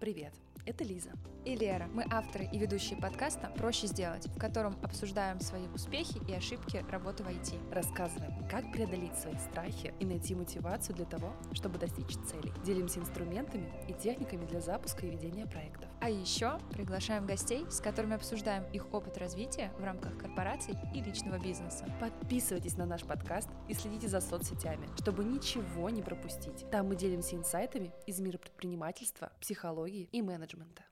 Привет, это Лиза. И Лера. Мы авторы и ведущие подкаста «Проще сделать», в котором обсуждаем свои успехи и ошибки работы в IT. Рассказываем, как преодолеть свои страхи и найти мотивацию для того, чтобы достичь целей. Делимся инструментами и техниками для запуска и ведения проектов. А еще приглашаем гостей, с которыми обсуждаем их опыт развития в рамках корпораций и личного бизнеса. Подписывайтесь на наш подкаст и следите за соцсетями, чтобы ничего не пропустить. Там мы делимся инсайтами из мира предпринимательства, психологии и менеджмента. 만나주면 돼.